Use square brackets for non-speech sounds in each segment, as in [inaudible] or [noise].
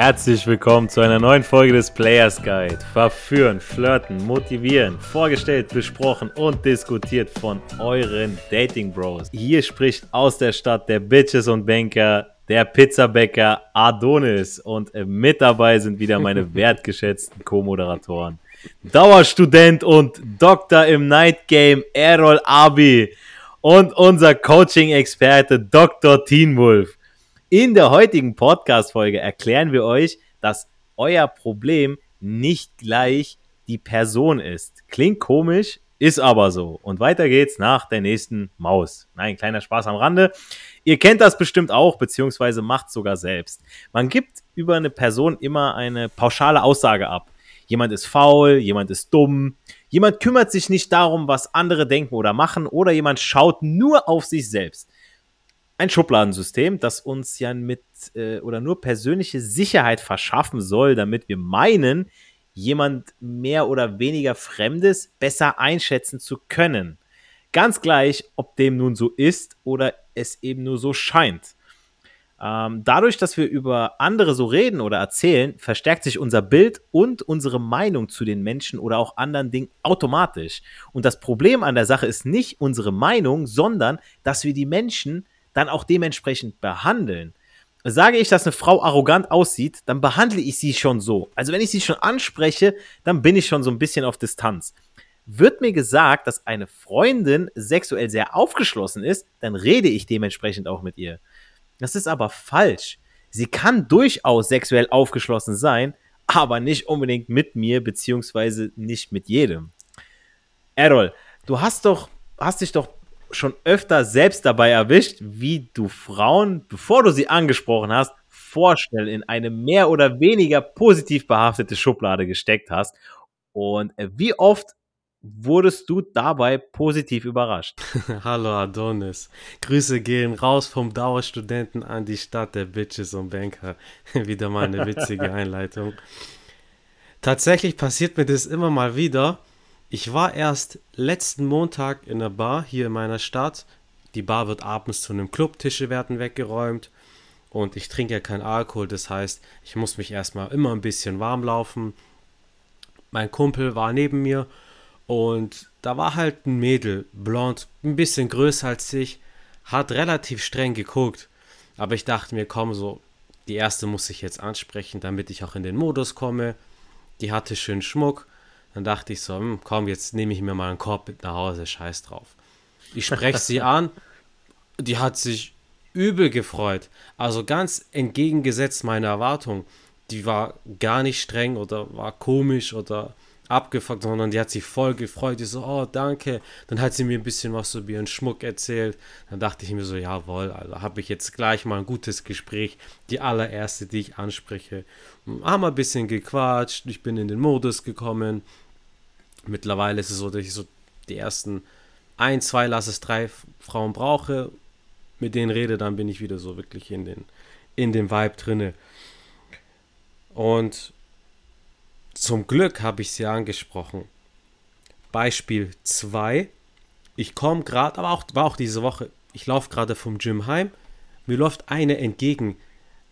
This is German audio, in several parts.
Herzlich willkommen zu einer neuen Folge des Players Guide. Verführen, flirten, motivieren, vorgestellt, besprochen und diskutiert von euren Dating Bros. Hier spricht aus der Stadt der Bitches und Banker der Pizzabäcker Adonis und mit dabei sind wieder meine [laughs] wertgeschätzten Co-Moderatoren. Dauerstudent und Doktor im Night Game Errol Abi und unser Coaching-Experte Dr. Teen Wolf. In der heutigen Podcast-Folge erklären wir euch, dass euer Problem nicht gleich die Person ist. Klingt komisch, ist aber so. Und weiter geht's nach der nächsten Maus. Nein, kleiner Spaß am Rande. Ihr kennt das bestimmt auch, beziehungsweise macht sogar selbst. Man gibt über eine Person immer eine pauschale Aussage ab. Jemand ist faul, jemand ist dumm, jemand kümmert sich nicht darum, was andere denken oder machen, oder jemand schaut nur auf sich selbst ein Schubladensystem, das uns ja mit äh, oder nur persönliche Sicherheit verschaffen soll, damit wir meinen, jemand mehr oder weniger Fremdes besser einschätzen zu können. Ganz gleich, ob dem nun so ist oder es eben nur so scheint. Ähm, dadurch, dass wir über andere so reden oder erzählen, verstärkt sich unser Bild und unsere Meinung zu den Menschen oder auch anderen Dingen automatisch. Und das Problem an der Sache ist nicht unsere Meinung, sondern dass wir die Menschen dann auch dementsprechend behandeln. Sage ich, dass eine Frau arrogant aussieht, dann behandle ich sie schon so. Also wenn ich sie schon anspreche, dann bin ich schon so ein bisschen auf Distanz. Wird mir gesagt, dass eine Freundin sexuell sehr aufgeschlossen ist, dann rede ich dementsprechend auch mit ihr. Das ist aber falsch. Sie kann durchaus sexuell aufgeschlossen sein, aber nicht unbedingt mit mir, beziehungsweise nicht mit jedem. Errol, du hast doch, hast dich doch schon öfter selbst dabei erwischt, wie du Frauen, bevor du sie angesprochen hast, vorstellen in eine mehr oder weniger positiv behaftete Schublade gesteckt hast. Und wie oft wurdest du dabei positiv überrascht? [laughs] Hallo Adonis. Grüße gehen raus vom Dauerstudenten an die Stadt der Bitches und Banker. [laughs] wieder mal eine witzige [laughs] Einleitung. Tatsächlich passiert mir das immer mal wieder, ich war erst letzten Montag in der Bar hier in meiner Stadt. Die Bar wird abends zu einem Club, Tische werden weggeräumt und ich trinke ja keinen Alkohol, das heißt, ich muss mich erstmal immer ein bisschen warm laufen. Mein Kumpel war neben mir und da war halt ein Mädel, blond, ein bisschen größer als ich, hat relativ streng geguckt, aber ich dachte mir, komm, so, die erste muss ich jetzt ansprechen, damit ich auch in den Modus komme. Die hatte schön Schmuck dann dachte ich so, hm, komm, jetzt nehme ich mir mal einen Korb mit nach Hause, scheiß drauf. Ich spreche sie [laughs] an, die hat sich übel gefreut. Also ganz entgegengesetzt meiner Erwartung. Die war gar nicht streng oder war komisch oder abgefuckt, sondern die hat sich voll gefreut. Die so, oh, danke. Dann hat sie mir ein bisschen was über ihren Schmuck erzählt. Dann dachte ich mir so, jawohl, also habe ich jetzt gleich mal ein gutes Gespräch. Die allererste, die ich anspreche. Haben wir ein bisschen gequatscht. Ich bin in den Modus gekommen. Mittlerweile ist es so, dass ich so die ersten ein, zwei, lass es drei Frauen brauche, mit denen rede, dann bin ich wieder so wirklich in den, in dem Vibe drinne. Und zum Glück habe ich sie angesprochen. Beispiel 2. Ich komme gerade, aber auch, war auch diese Woche, ich laufe gerade vom Gym heim. Mir läuft eine entgegen.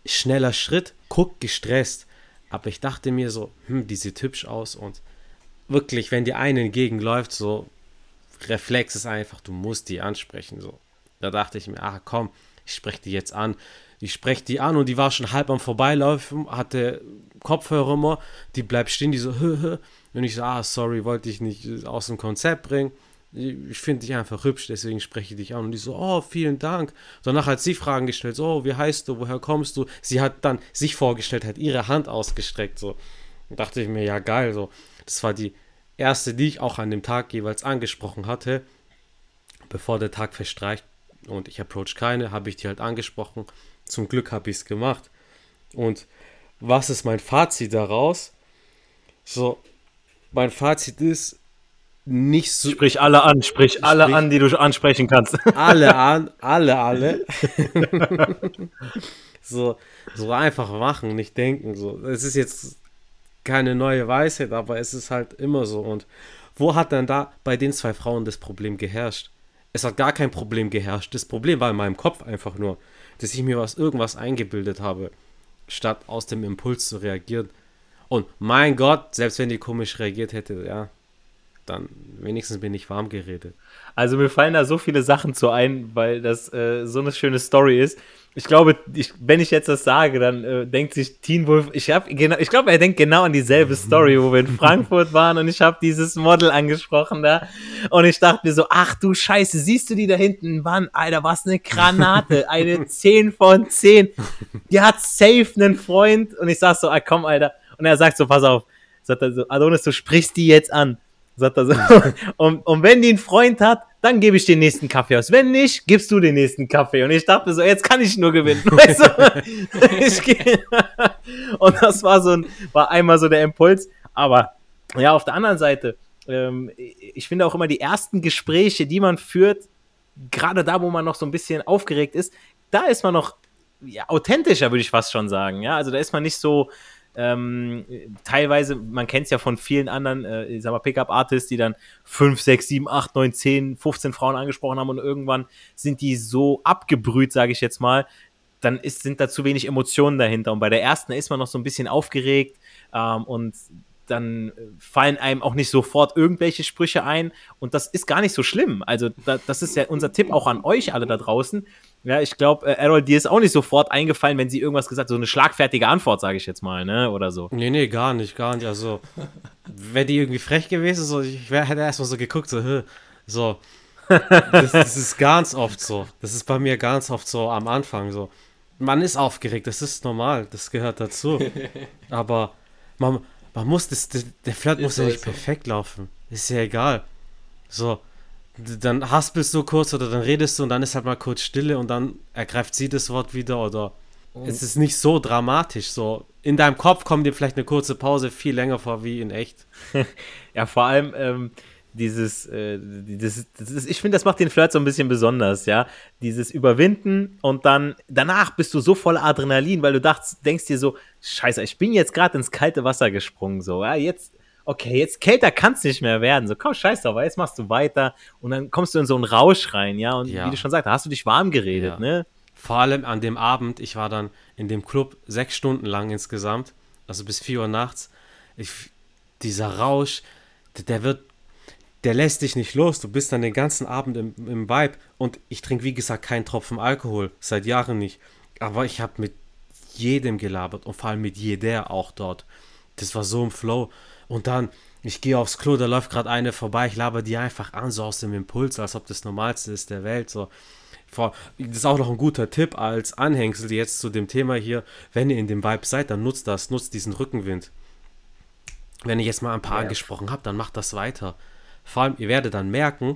Schneller Schritt, guckt gestresst. Aber ich dachte mir so, hm, die sieht hübsch aus und wirklich, wenn dir eine entgegenläuft, so Reflex ist einfach, du musst die ansprechen. So. Da dachte ich mir, ach komm, ich spreche die jetzt an. Ich spreche die an und die war schon halb am Vorbeilaufen, hatte Kopfhörer immer, die bleibt stehen, die so, hö, hö. Und ich so, ah, sorry, wollte ich nicht aus dem Konzept bringen. Ich finde dich einfach hübsch, deswegen spreche ich dich an. Und die so, oh, vielen Dank. Danach hat sie Fragen gestellt, so, oh, wie heißt du, woher kommst du? Sie hat dann sich vorgestellt, hat ihre Hand ausgestreckt, so. Und dachte ich mir, ja, geil, so. Das war die erste, die ich auch an dem Tag jeweils angesprochen hatte. Bevor der Tag verstreicht und ich approach keine, habe ich die halt angesprochen. Zum Glück habe ich es gemacht. Und was ist mein Fazit daraus? So, mein Fazit ist nicht so. Sprich alle an, sprich, sprich alle an, die du ansprechen kannst. [laughs] Alle [laughs] an, alle, alle. [laughs] so, so einfach machen, nicht denken. So, es ist jetzt keine neue Weisheit, aber es ist halt immer so. Und wo hat denn da bei den zwei Frauen das Problem geherrscht? Es hat gar kein Problem geherrscht. Das Problem war in meinem Kopf einfach nur, dass ich mir was irgendwas eingebildet habe. statt aus dem Impuls zu reagieren. Und mein Gott, selbst wenn die komisch reagiert hätte, ja, dann wenigstens bin ich warm geredet. Also mir fallen da so viele Sachen zu ein, weil das äh, so eine schöne Story ist. Ich glaube, ich, wenn ich jetzt das sage, dann äh, denkt sich Teen Wolf, ich habe genau, ich glaube, er denkt genau an dieselbe [laughs] Story, wo wir in Frankfurt waren und ich habe dieses Model angesprochen da und ich dachte mir so, ach du Scheiße, siehst du die da hinten? Mann, Alter, was eine Granate, eine [laughs] 10 von 10. Die hat safe einen Freund und ich sag so, ah, komm, Alter. Und er sagt so, pass auf, sagt er so, Adonis, du sprichst die jetzt an. Sagt er so. [laughs] Und, und wenn die einen Freund hat, dann gebe ich den nächsten Kaffee aus. Wenn nicht, gibst du den nächsten Kaffee. Und ich dachte so, jetzt kann ich nur gewinnen. [laughs] Weißt du? [laughs] und das war so ein, war einmal so der Impuls. Aber ja, auf der anderen Seite, ähm, ich finde auch immer die ersten Gespräche, die man führt, gerade da, wo man noch so ein bisschen aufgeregt ist, da ist man noch ja, authentischer, würde ich fast schon sagen. Ja, also da ist man nicht so, ähm, teilweise, man kennt es ja von vielen anderen, äh, ich sag mal, Pickup-Artists, die dann 5, 6, 7, 8, 9, 10, 15 Frauen angesprochen haben und irgendwann sind die so abgebrüht, sage ich jetzt mal, dann ist, sind da zu wenig Emotionen dahinter. Und bei der ersten ist man noch so ein bisschen aufgeregt ähm, und dann fallen einem auch nicht sofort irgendwelche Sprüche ein und das ist gar nicht so schlimm. Also da, das ist ja unser Tipp auch an euch alle da draußen. Ja, ich glaube, äh, Errol, dir ist auch nicht sofort eingefallen, wenn sie irgendwas gesagt hat, so eine schlagfertige Antwort, sage ich jetzt mal, ne, oder so. Nee, nee, gar nicht, gar nicht. Also, wäre die irgendwie frech gewesen, so, ich wär, hätte erstmal so geguckt, so, so. Das, das ist ganz oft so. Das ist bei mir ganz oft so am Anfang so. Man ist aufgeregt, das ist normal, das gehört dazu. Aber man, man muss, das, der Flirt muss ja nicht so. perfekt laufen. Ist ja egal. So, dann haspelst du kurz oder dann redest du und dann ist halt mal kurz Stille und dann ergreift sie das Wort wieder oder oh. es ist nicht so dramatisch. So in deinem Kopf kommt dir vielleicht eine kurze Pause viel länger vor wie in echt. [laughs] ja, vor allem ähm, dieses, äh, dieses, ist, ich finde, das macht den Flirt so ein bisschen besonders, ja. Dieses Überwinden und dann danach bist du so voll Adrenalin, weil du dachtest, denkst dir so, Scheiße, ich bin jetzt gerade ins kalte Wasser gesprungen, so, ja, jetzt okay, jetzt kälter kann es nicht mehr werden. So, komm, scheiß drauf, jetzt machst du weiter und dann kommst du in so einen Rausch rein, ja. Und ja. wie du schon sagst, da hast du dich warm geredet, ja. ne? Vor allem an dem Abend, ich war dann in dem Club sechs Stunden lang insgesamt, also bis vier Uhr nachts. Ich, dieser Rausch, der, der wird, der lässt dich nicht los. Du bist dann den ganzen Abend im, im Vibe und ich trinke, wie gesagt, keinen Tropfen Alkohol, seit Jahren nicht. Aber ich habe mit jedem gelabert und vor allem mit jeder auch dort. Das war so im Flow. Und dann, ich gehe aufs Klo, da läuft gerade eine vorbei, ich laber die einfach an, so aus dem Impuls, als ob das Normalste ist der Welt. So. Das ist auch noch ein guter Tipp als Anhängsel jetzt zu dem Thema hier. Wenn ihr in dem Vibe seid, dann nutzt das, nutzt diesen Rückenwind. Wenn ich jetzt mal ein paar ja. angesprochen habe, dann macht das weiter. Vor allem, ihr werdet dann merken,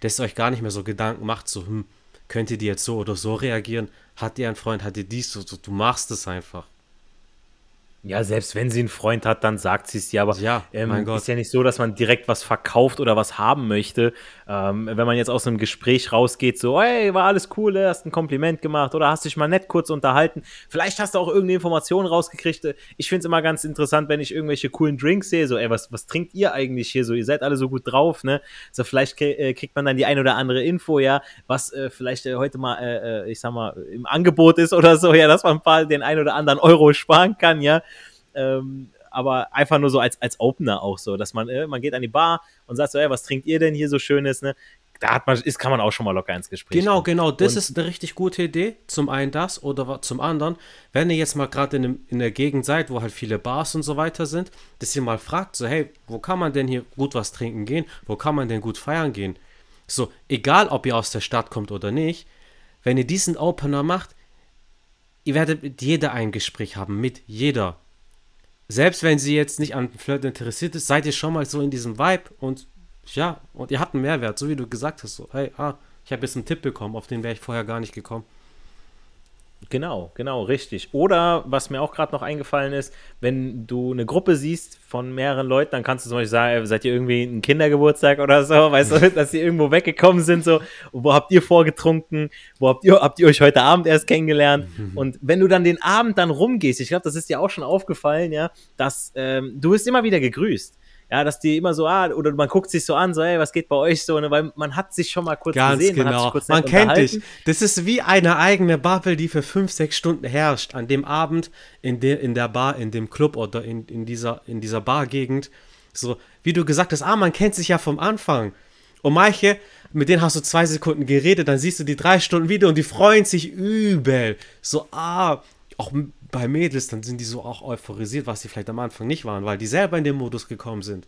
dass ihr euch gar nicht mehr so Gedanken macht, so, hm, könnt ihr die jetzt so oder so reagieren? Hat ihr einen Freund, hat ihr dies, so, du machst es einfach. Ja, selbst wenn sie einen Freund hat, dann sagt sie es dir. Aber ja, ähm, ist ja nicht so, dass man direkt was verkauft oder was haben möchte. Ähm, wenn man jetzt aus einem Gespräch rausgeht, so, hey, war alles cool, ne? hast ein Kompliment gemacht oder hast dich mal nett kurz unterhalten. Vielleicht hast du auch irgendeine Information rausgekriegt. Ich finde es immer ganz interessant, wenn ich irgendwelche coolen Drinks sehe, so, ey, was, was trinkt ihr eigentlich hier so? Ihr seid alle so gut drauf, ne? So, vielleicht äh, kriegt man dann die ein oder andere Info, ja, was äh, vielleicht äh, heute mal, äh, äh, ich sag mal, im Angebot ist oder so, ja, dass man ein paar den ein oder anderen Euro sparen kann, ja. Ähm, aber einfach nur so als, als Opener auch so, dass man, äh, man geht an die Bar und sagt so, ey, was trinkt ihr denn hier so Schönes, ne? Da hat man, ist, kann man auch schon mal locker ins Gespräch. Genau, kommen. genau, das und, ist eine richtig gute Idee. Zum einen das oder zum anderen, wenn ihr jetzt mal gerade in, in der Gegend seid, wo halt viele Bars und so weiter sind, dass ihr mal fragt, so, hey, wo kann man denn hier gut was trinken gehen? Wo kann man denn gut feiern gehen? So, egal ob ihr aus der Stadt kommt oder nicht, wenn ihr diesen Opener macht, ihr werdet mit jeder ein Gespräch haben, mit jeder selbst wenn sie jetzt nicht an Flirt interessiert ist, seid ihr schon mal so in diesem Vibe und ja, und ihr habt einen Mehrwert, so wie du gesagt hast, so, hey, ah, ich habe jetzt einen Tipp bekommen, auf den wäre ich vorher gar nicht gekommen. Genau, genau, richtig. Oder was mir auch gerade noch eingefallen ist, wenn du eine Gruppe siehst von mehreren Leuten, dann kannst du zum Beispiel sagen, seid ihr irgendwie ein Kindergeburtstag oder so, [laughs] weißt du, dass ihr irgendwo weggekommen sind, so, wo habt ihr vorgetrunken, wo habt ihr, habt ihr euch heute Abend erst kennengelernt? Und wenn du dann den Abend dann rumgehst, ich glaube, das ist dir auch schon aufgefallen, ja, dass ähm, du bist immer wieder gegrüßt ja, dass die immer so, ah, oder man guckt sich so an, so, ey, was geht bei euch so, ne? weil man hat sich schon mal kurz Ganz gesehen, genau. man, man kennt dich. Das ist wie eine eigene Bubble, die für fünf, sechs Stunden herrscht. An dem Abend in der, in der Bar, in dem Club oder in, in dieser, in dieser Bargegend. So, wie du gesagt hast, ah, man kennt sich ja vom Anfang. Und manche, mit denen hast du zwei Sekunden geredet, dann siehst du die drei Stunden wieder und die freuen sich übel. So, ah, auch bei Mädels, dann sind die so auch euphorisiert, was sie vielleicht am Anfang nicht waren, weil die selber in den Modus gekommen sind.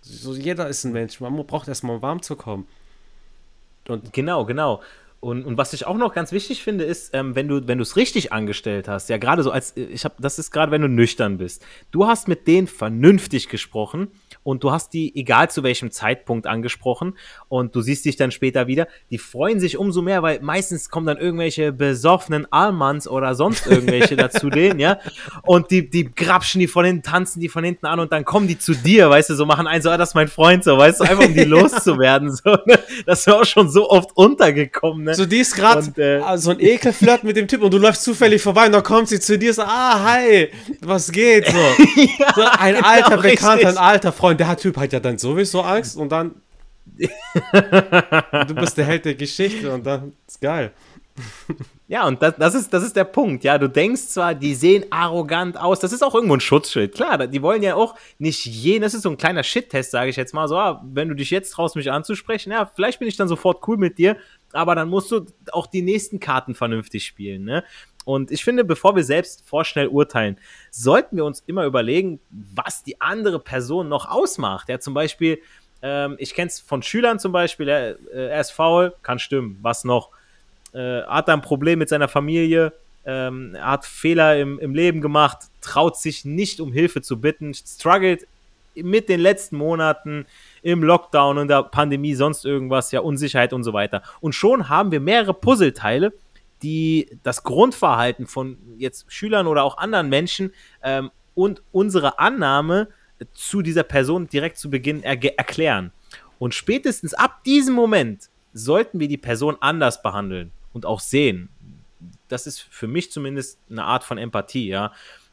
So, jeder ist ein Mensch, man braucht erstmal warm zu kommen. Und genau, genau. Und, und was ich auch noch ganz wichtig finde, ist, ähm, wenn du wenn es richtig angestellt hast, ja gerade so als ich habe, das ist gerade, wenn du nüchtern bist. Du hast mit denen vernünftig gesprochen und du hast die, egal zu welchem Zeitpunkt angesprochen und du siehst dich dann später wieder, die freuen sich umso mehr, weil meistens kommen dann irgendwelche besoffenen Almans oder sonst [laughs] irgendwelche dazu denen, ja, und die, die grapschen die von hinten, tanzen die von hinten an und dann kommen die zu dir, weißt du, so machen einen so, ah, das ist mein Freund, so, weißt du, einfach um die [laughs] loszuwerden, so, ne? das ist auch schon so oft untergekommen, ne? So, die ist gerade äh, ah, so ein Ekelflirt mit dem Typ und du läufst zufällig vorbei und dann kommt sie zu dir so, ah, hi, was geht, so. [laughs] ja, so ein genau, alter Bekannter, ein alter Freund, der Typ hat ja dann sowieso Angst und dann du bist der Held der Geschichte und dann ist geil. Ja, und das, das, ist, das ist der Punkt. Ja, du denkst zwar, die sehen arrogant aus, das ist auch irgendwo ein Schutzschild. Klar, die wollen ja auch nicht jeden, das ist so ein kleiner Shit-Test, sage ich jetzt mal so, ah, wenn du dich jetzt traust, mich anzusprechen, ja, vielleicht bin ich dann sofort cool mit dir, aber dann musst du auch die nächsten Karten vernünftig spielen, ne? Und ich finde, bevor wir selbst vorschnell urteilen, sollten wir uns immer überlegen, was die andere Person noch ausmacht. Ja, zum Beispiel, ähm, ich kenne es von Schülern zum Beispiel, er, äh, er ist faul, kann stimmen. Was noch? Äh, hat ein Problem mit seiner Familie, ähm, er hat Fehler im, im Leben gemacht, traut sich nicht um Hilfe zu bitten, struggelt mit den letzten Monaten im Lockdown und der Pandemie, sonst irgendwas, ja, Unsicherheit und so weiter. Und schon haben wir mehrere Puzzleteile, die das Grundverhalten von jetzt Schülern oder auch anderen Menschen ähm, und unsere Annahme zu dieser Person direkt zu Beginn er erklären. Und spätestens ab diesem Moment sollten wir die Person anders behandeln und auch sehen. Das ist für mich zumindest eine Art von Empathie, ja.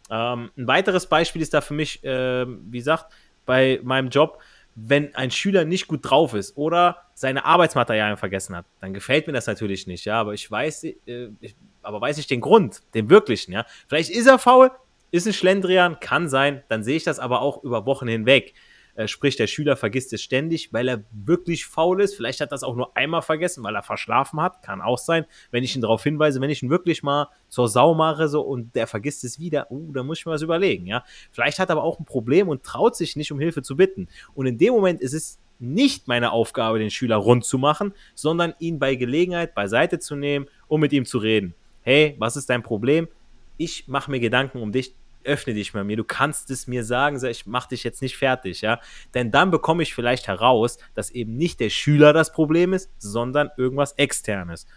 Ähm, ein weiteres Beispiel ist da für mich, äh, wie gesagt, bei meinem Job, wenn ein Schüler nicht gut drauf ist oder seine Arbeitsmaterialien vergessen hat, dann gefällt mir das natürlich nicht, ja, aber ich weiß, äh, ich, aber weiß ich den Grund, den wirklichen, ja. Vielleicht ist er faul, ist ein Schlendrian, kann sein, dann sehe ich das aber auch über Wochen hinweg. Äh, sprich, der Schüler vergisst es ständig, weil er wirklich faul ist. Vielleicht hat er das auch nur einmal vergessen, weil er verschlafen hat. Kann auch sein. Wenn ich ihn darauf hinweise, wenn ich ihn wirklich mal zur Sau mache so, und der vergisst es wieder, uh, da muss ich mir was überlegen. Ja? Vielleicht hat er aber auch ein Problem und traut sich nicht, um Hilfe zu bitten. Und in dem Moment ist es nicht meine Aufgabe, den Schüler rund zu machen, sondern ihn bei Gelegenheit beiseite zu nehmen, um mit ihm zu reden. Hey, was ist dein Problem? Ich mache mir Gedanken um dich öffne dich mal mir, du kannst es mir sagen, ich mach dich jetzt nicht fertig, ja. Denn dann bekomme ich vielleicht heraus, dass eben nicht der Schüler das Problem ist, sondern irgendwas externes.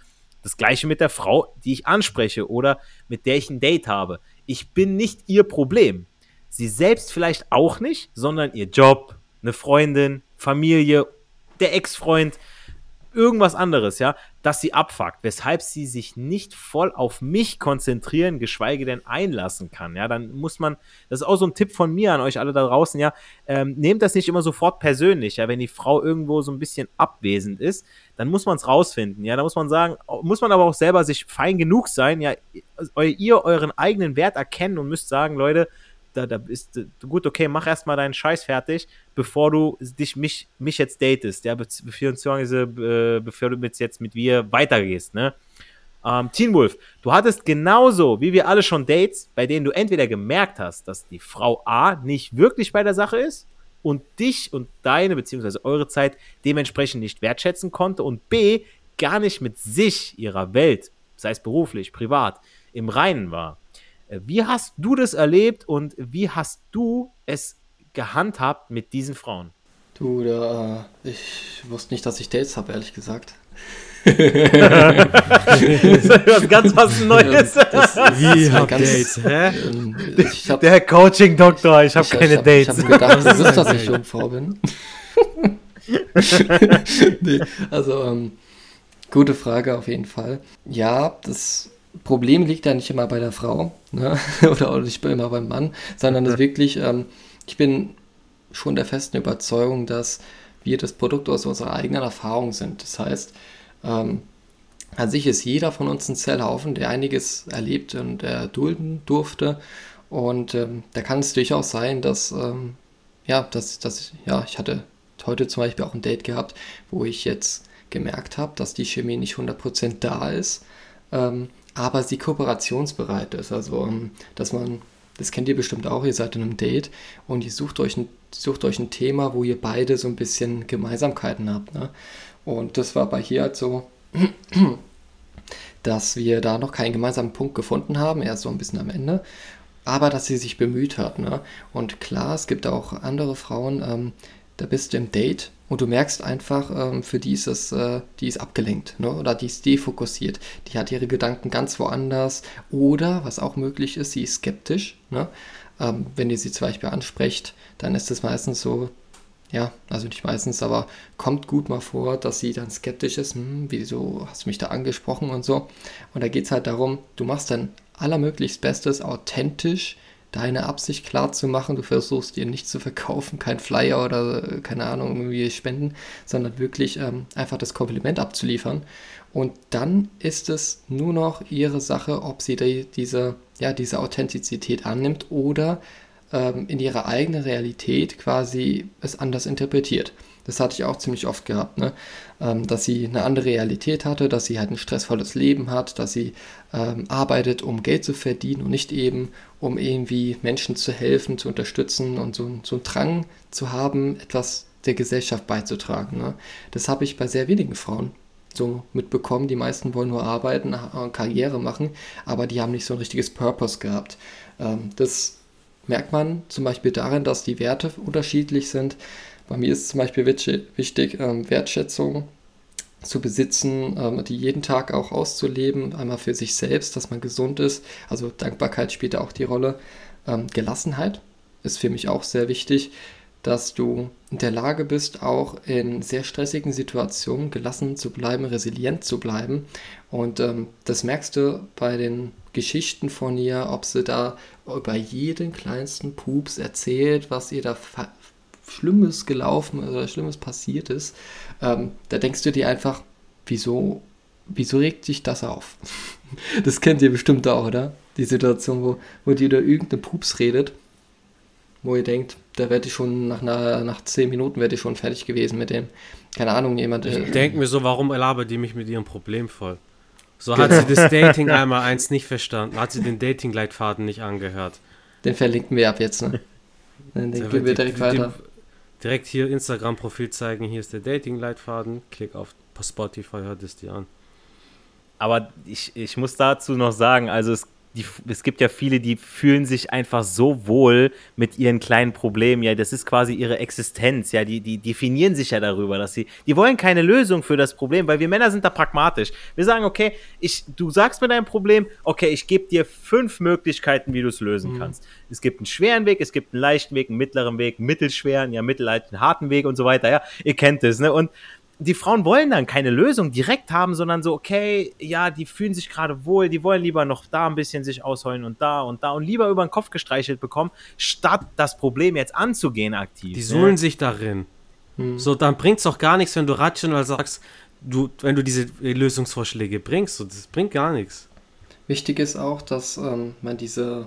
Das gleiche mit der Frau, die ich anspreche oder mit der ich ein Date habe. Ich bin nicht ihr Problem. Sie selbst vielleicht auch nicht, sondern ihr Job, eine Freundin, Familie, der Ex-Freund, irgendwas anderes, ja, dass sie abfuckt, weshalb sie sich nicht voll auf mich konzentrieren, geschweige denn einlassen kann, ja, dann muss man, das ist auch so ein Tipp von mir an euch alle da draußen, ja, ähm, nehmt das nicht immer sofort persönlich, ja, wenn die Frau irgendwo so ein bisschen abwesend ist, dann muss man es rausfinden, ja, da muss man sagen, muss man aber auch selber sich fein genug sein, ja, ihr euren eigenen Wert erkennen und müsst sagen, Leute, da, da ist gut, okay, mach erstmal deinen Scheiß fertig, bevor du dich mich, mich jetzt datest, ja, beziehungsweise äh, bevor du jetzt mit mir weitergehst, ne? Ähm, Teen Wolf, du hattest genauso wie wir alle schon Dates, bei denen du entweder gemerkt hast, dass die Frau A nicht wirklich bei der Sache ist und dich und deine beziehungsweise eure Zeit dementsprechend nicht wertschätzen konnte und B gar nicht mit sich, ihrer Welt, sei es beruflich, privat, im Reinen war. Äh, wie hast du das erlebt und wie hast du es gehandhabt mit diesen Frauen? Du, da, äh, ich wusste nicht, dass ich Dates habe, ehrlich gesagt. [laughs] das ist was ganz was Neues. Das, Wie habt Dates? Hä? Ähm, ich hab, Der Coaching-Doktor, ich habe keine ich hab, Dates. Ich habe gedacht, du wisst, dass ich [laughs] Jungfrau bin. [laughs] nee, also, ähm, gute Frage auf jeden Fall. Ja, das Problem liegt ja nicht immer bei der Frau ne? [laughs] oder auch nicht immer beim Mann, sondern es wirklich, ähm, ich bin schon der festen Überzeugung, dass wir das Produkt aus unserer eigenen Erfahrung sind. Das heißt, ähm, an sich ist jeder von uns ein Zellhaufen, der einiges erlebt und erdulden durfte. Und ähm, da kann es durchaus sein, dass, ähm, ja, dass, dass, ja, ich hatte heute zum Beispiel auch ein Date gehabt, wo ich jetzt gemerkt habe, dass die Chemie nicht 100% da ist, ähm, aber sie kooperationsbereit ist. Also, ähm, dass man, das kennt ihr bestimmt auch, ihr seid in einem Date und ihr sucht euch ein, sucht euch ein Thema, wo ihr beide so ein bisschen Gemeinsamkeiten habt. Ne? Und das war bei hier halt so, [clears throat] dass wir da noch keinen gemeinsamen Punkt gefunden haben, erst so ein bisschen am Ende, aber dass sie sich bemüht hat. Ne? Und klar, es gibt auch andere Frauen, ähm, da bist du im Date und du merkst einfach, ähm, für die ist es, äh, die ist abgelenkt, ne? oder die ist defokussiert, die hat ihre Gedanken ganz woanders oder, was auch möglich ist, sie ist skeptisch. Ne? Ähm, wenn ihr sie zum Beispiel ansprecht, dann ist es meistens so, ja, also nicht meistens, aber kommt gut mal vor, dass sie dann skeptisch ist, hm, wieso hast du mich da angesprochen und so. Und da geht es halt darum, du machst dann allermöglichst Bestes, authentisch deine Absicht klar zu machen. Du versuchst dir nicht zu verkaufen, kein Flyer oder keine Ahnung, irgendwie spenden, sondern wirklich ähm, einfach das Kompliment abzuliefern. Und dann ist es nur noch ihre Sache, ob sie die, diese, ja, diese Authentizität annimmt oder ähm, in ihrer eigenen Realität quasi es anders interpretiert. Das hatte ich auch ziemlich oft gehabt, ne? Ähm, dass sie eine andere Realität hatte, dass sie halt ein stressvolles Leben hat, dass sie ähm, arbeitet, um Geld zu verdienen und nicht eben, um irgendwie Menschen zu helfen, zu unterstützen und so, so einen Drang zu haben, etwas der Gesellschaft beizutragen. Ne? Das habe ich bei sehr wenigen Frauen so mitbekommen. Die meisten wollen nur arbeiten, äh, Karriere machen, aber die haben nicht so ein richtiges Purpose gehabt. Ähm, das merkt man zum Beispiel darin, dass die Werte unterschiedlich sind. Bei mir ist zum Beispiel wichtig, ähm, Wertschätzung zu besitzen, ähm, die jeden Tag auch auszuleben, einmal für sich selbst, dass man gesund ist. Also Dankbarkeit spielt da auch die Rolle. Ähm, Gelassenheit ist für mich auch sehr wichtig, dass du in der Lage bist, auch in sehr stressigen Situationen gelassen zu bleiben, resilient zu bleiben. Und ähm, das merkst du bei den Geschichten von ihr, ob sie da über jeden kleinsten Pups erzählt, was ihr da Schlimmes gelaufen oder Schlimmes passiert ist, ähm, da denkst du dir einfach, wieso, wieso regt sich das auf? [laughs] das kennt ihr bestimmt auch, oder? Die Situation, wo, wo die über irgendeine Pups redet, wo ihr denkt, da werde ich schon nach, einer, nach zehn Minuten werde ich schon fertig gewesen mit dem, keine Ahnung, jemand. Ich denke mir so, warum labert die mich mit ihrem Problem voll? So hat sie das [laughs] Dating einmal eins nicht verstanden, hat sie den Dating-Leitfaden nicht angehört. Den verlinken wir ab jetzt, ne? [laughs] Dann denken wir direkt weiter. Direkt hier Instagram-Profil zeigen, hier ist der Dating-Leitfaden, klick auf Spotify, hört es dir an. Aber ich, ich muss dazu noch sagen, also es die, es gibt ja viele, die fühlen sich einfach so wohl mit ihren kleinen Problemen. Ja, das ist quasi ihre Existenz. Ja, die, die definieren sich ja darüber, dass sie, die wollen keine Lösung für das Problem, weil wir Männer sind da pragmatisch. Wir sagen, okay, ich, du sagst mir dein Problem, okay, ich gebe dir fünf Möglichkeiten, wie du es lösen mhm. kannst. Es gibt einen schweren Weg, es gibt einen leichten Weg, einen mittleren Weg, einen mittelschweren, ja, mittelleichten, harten Weg und so weiter. Ja, ihr kennt es, ne? Und die Frauen wollen dann keine Lösung direkt haben, sondern so, okay, ja, die fühlen sich gerade wohl, die wollen lieber noch da ein bisschen sich ausheulen und da und da und lieber über den Kopf gestreichelt bekommen, statt das Problem jetzt anzugehen aktiv. Die suhlen ne? sich darin. Hm. So, dann bringt es doch gar nichts, wenn du rational sagst, du, wenn du diese Lösungsvorschläge bringst, so, das bringt gar nichts. Wichtig ist auch, dass ähm, man diese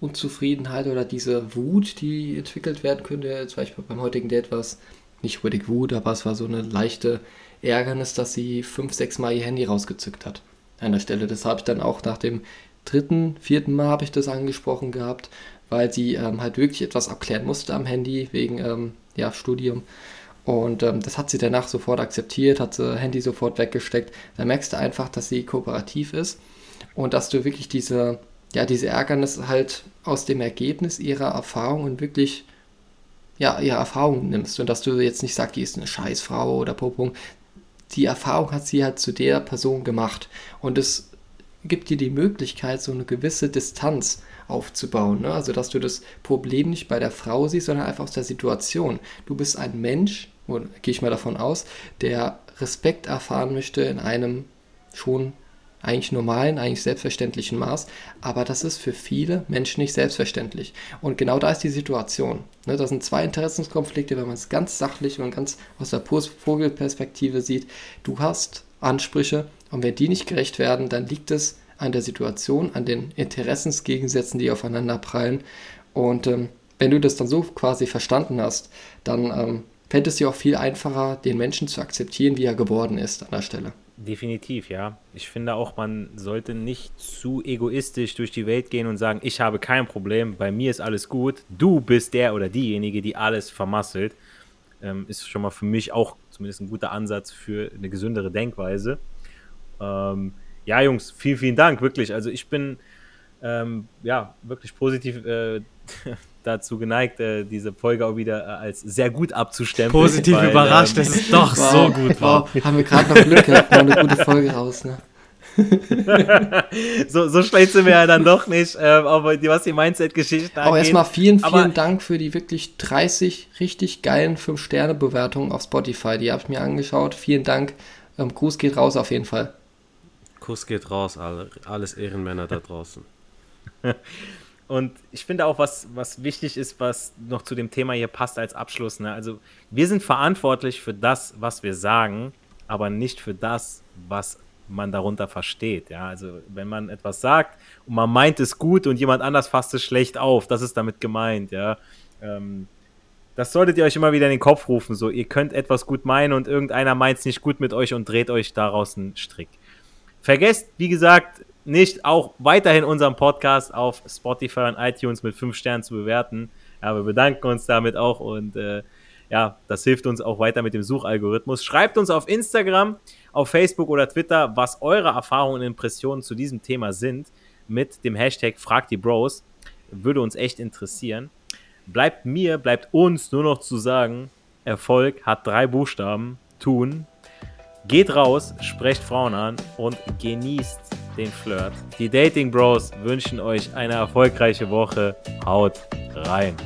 Unzufriedenheit oder diese Wut, die entwickelt werden könnte, zum Beispiel beim heutigen Date was nicht unbedingt Wut, aber es war so eine leichte Ärgernis, dass sie fünf, sechs Mal ihr Handy rausgezückt hat. An der Stelle. Das habe ich dann auch nach dem dritten, vierten Mal habe ich das angesprochen gehabt, weil sie ähm, halt wirklich etwas abklären musste am Handy wegen ähm, ja, Studium. Und ähm, das hat sie danach sofort akzeptiert, hat sie Handy sofort weggesteckt. Da merkst du einfach, dass sie kooperativ ist und dass du wirklich diese, ja, diese Ärgernis halt aus dem Ergebnis ihrer Erfahrungen wirklich ja, ihre Erfahrungen nimmst und dass du jetzt nicht sagst, die ist eine Scheißfrau oder Popung. Die Erfahrung hat sie halt zu der Person gemacht und es gibt dir die Möglichkeit, so eine gewisse Distanz aufzubauen. Ne? Also, dass du das Problem nicht bei der Frau siehst, sondern einfach aus der Situation. Du bist ein Mensch, gehe ich mal davon aus, der Respekt erfahren möchte in einem schon eigentlich normalen, eigentlich selbstverständlichen Maß. Aber das ist für viele Menschen nicht selbstverständlich. Und genau da ist die Situation. Ne, das sind zwei Interessenskonflikte, wenn man es ganz sachlich und ganz aus der Vogelperspektive sieht. Du hast Ansprüche und wenn die nicht gerecht werden, dann liegt es an der Situation, an den Interessensgegensätzen, die aufeinander prallen. Und ähm, wenn du das dann so quasi verstanden hast, dann ähm, fällt es dir auch viel einfacher, den Menschen zu akzeptieren, wie er geworden ist an der Stelle. Definitiv, ja. Ich finde auch, man sollte nicht zu egoistisch durch die Welt gehen und sagen, ich habe kein Problem, bei mir ist alles gut, du bist der oder diejenige, die alles vermasselt. Ähm, ist schon mal für mich auch zumindest ein guter Ansatz für eine gesündere Denkweise. Ähm, ja, Jungs, vielen, vielen Dank, wirklich. Also ich bin ähm, ja wirklich positiv äh, [laughs] dazu geneigt, äh, diese Folge auch wieder äh, als sehr gut abzustempeln. Positiv weil, überrascht, ähm, dass es doch wow, so gut war. Wow, haben wir gerade noch Glück gehabt, mal eine gute Folge raus, ne? [laughs] so, so schlecht sind wir ja dann doch nicht, ähm, aber die, was die Mindset-Geschichte angeht. Aber erstmal vielen, vielen aber Dank für die wirklich 30 richtig geilen 5-Sterne-Bewertungen auf Spotify. Die habe ich mir angeschaut. Vielen Dank. Ähm, Gruß geht raus auf jeden Fall. Kuss geht raus, alle, alles Ehrenmänner da draußen. [laughs] Und ich finde auch, was, was wichtig ist, was noch zu dem Thema hier passt als Abschluss. Ne? Also, wir sind verantwortlich für das, was wir sagen, aber nicht für das, was man darunter versteht. Ja? Also, wenn man etwas sagt und man meint es gut und jemand anders fasst es schlecht auf, das ist damit gemeint. Ja? Ähm, das solltet ihr euch immer wieder in den Kopf rufen. So, ihr könnt etwas gut meinen und irgendeiner meint es nicht gut mit euch und dreht euch daraus einen Strick. Vergesst, wie gesagt, nicht auch weiterhin unseren Podcast auf Spotify und iTunes mit 5 Sternen zu bewerten. Ja, wir bedanken uns damit auch und äh, ja, das hilft uns auch weiter mit dem Suchalgorithmus. Schreibt uns auf Instagram, auf Facebook oder Twitter, was eure Erfahrungen und Impressionen zu diesem Thema sind mit dem Hashtag Frag die Bros. Würde uns echt interessieren. Bleibt mir, bleibt uns nur noch zu sagen, Erfolg hat drei Buchstaben, tun, Geht raus, sprecht Frauen an und genießt den Flirt. Die Dating Bros wünschen euch eine erfolgreiche Woche. Haut rein.